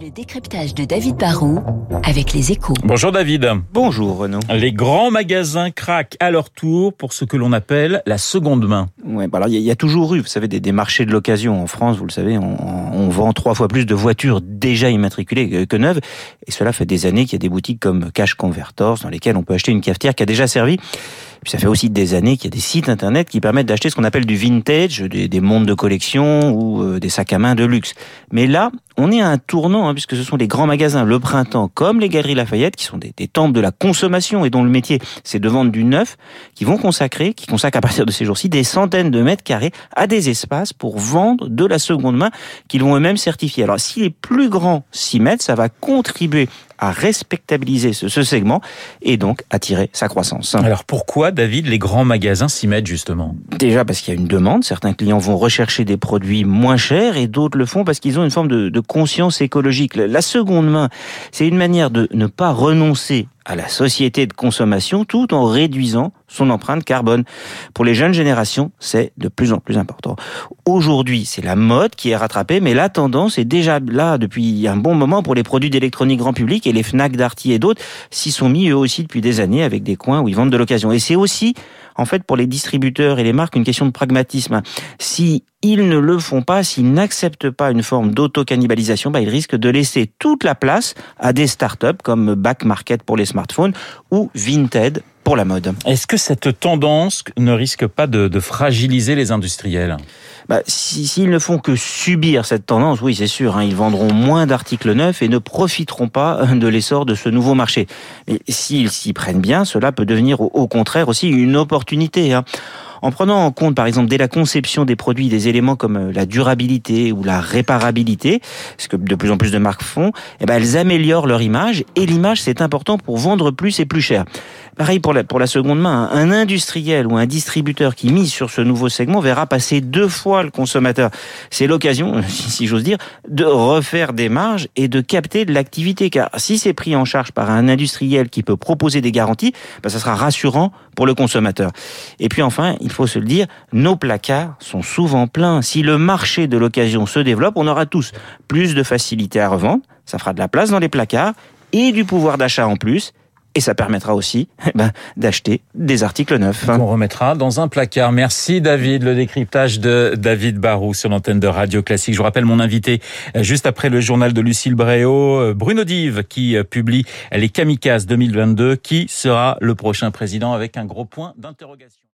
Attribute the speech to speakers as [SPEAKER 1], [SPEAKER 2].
[SPEAKER 1] Le décryptage de David Barrault avec les échos.
[SPEAKER 2] Bonjour David.
[SPEAKER 3] Bonjour Renaud.
[SPEAKER 2] Les grands magasins craquent à leur tour pour ce que l'on appelle la seconde main.
[SPEAKER 3] Ouais, bah alors il y, a toujours eu, vous savez, des, des marchés de l'occasion en France. Vous le savez, on, on, vend trois fois plus de voitures déjà immatriculées que, que neuves, et cela fait des années qu'il y a des boutiques comme Cash Converters dans lesquelles on peut acheter une cafetière qui a déjà servi. Puis ça fait aussi des années qu'il y a des sites internet qui permettent d'acheter ce qu'on appelle du vintage, des, des montres de collection ou euh, des sacs à main de luxe. Mais là, on est à un tournant, hein, puisque ce sont les grands magasins, le printemps, comme les galeries Lafayette, qui sont des, des temples de la consommation et dont le métier, c'est de vendre du neuf, qui vont consacrer, qui consacrent à partir de ces jours-ci, des centaines de mètres carrés à des espaces pour vendre de la seconde main qu'ils vont eux-mêmes certifier. Alors, si les plus grands s'y mettent, ça va contribuer à respectabiliser ce, ce, segment et donc attirer sa croissance.
[SPEAKER 2] Alors pourquoi, David, les grands magasins s'y mettent justement?
[SPEAKER 3] Déjà parce qu'il y a une demande. Certains clients vont rechercher des produits moins chers et d'autres le font parce qu'ils ont une forme de, de conscience écologique. La seconde main, c'est une manière de ne pas renoncer à la société de consommation tout en réduisant son empreinte carbone. Pour les jeunes générations, c'est de plus en plus important. Aujourd'hui, c'est la mode qui est rattrapée, mais la tendance est déjà là depuis un bon moment pour les produits d'électronique grand public et les Fnac, Darty et d'autres s'y sont mis eux aussi depuis des années avec des coins où ils vendent de l'occasion. Et c'est aussi, en fait, pour les distributeurs et les marques, une question de pragmatisme. Si ils ne le font pas, s'ils n'acceptent pas une forme d'auto-cannibalisation, bah, ils risquent de laisser toute la place à des startups comme Back Market pour les smartphones ou Vinted pour la mode.
[SPEAKER 2] Est-ce que cette tendance ne risque pas de, de fragiliser les industriels?
[SPEAKER 3] Bah, S'ils si, ne font que subir cette tendance, oui, c'est sûr, hein, ils vendront moins d'articles neufs et ne profiteront pas de l'essor de ce nouveau marché. Mais s'ils s'y prennent bien, cela peut devenir au, au contraire aussi une opportunité. Hein en prenant en compte, par exemple, dès la conception des produits, des éléments comme la durabilité ou la réparabilité, ce que de plus en plus de marques font, eh ben, elles améliorent leur image et l'image, c'est important pour vendre plus et plus cher. Pareil pour la, pour la seconde main, un industriel ou un distributeur qui mise sur ce nouveau segment verra passer deux fois le consommateur. C'est l'occasion, si j'ose dire, de refaire des marges et de capter de l'activité. Car si c'est pris en charge par un industriel qui peut proposer des garanties, ben ça sera rassurant pour le consommateur. Et puis enfin, faut se le dire, nos placards sont souvent pleins. Si le marché de l'occasion se développe, on aura tous plus de facilité à revendre, ça fera de la place dans les placards et du pouvoir d'achat en plus et ça permettra aussi eh ben, d'acheter des articles neufs.
[SPEAKER 2] On remettra dans un placard. Merci David, le décryptage de David Barou sur l'antenne de Radio Classique. Je vous rappelle mon invité euh, juste après le journal de Lucille Bréau, euh, Bruno Dive, qui euh, publie Les Kamikazes 2022. Qui sera le prochain président avec un gros point d'interrogation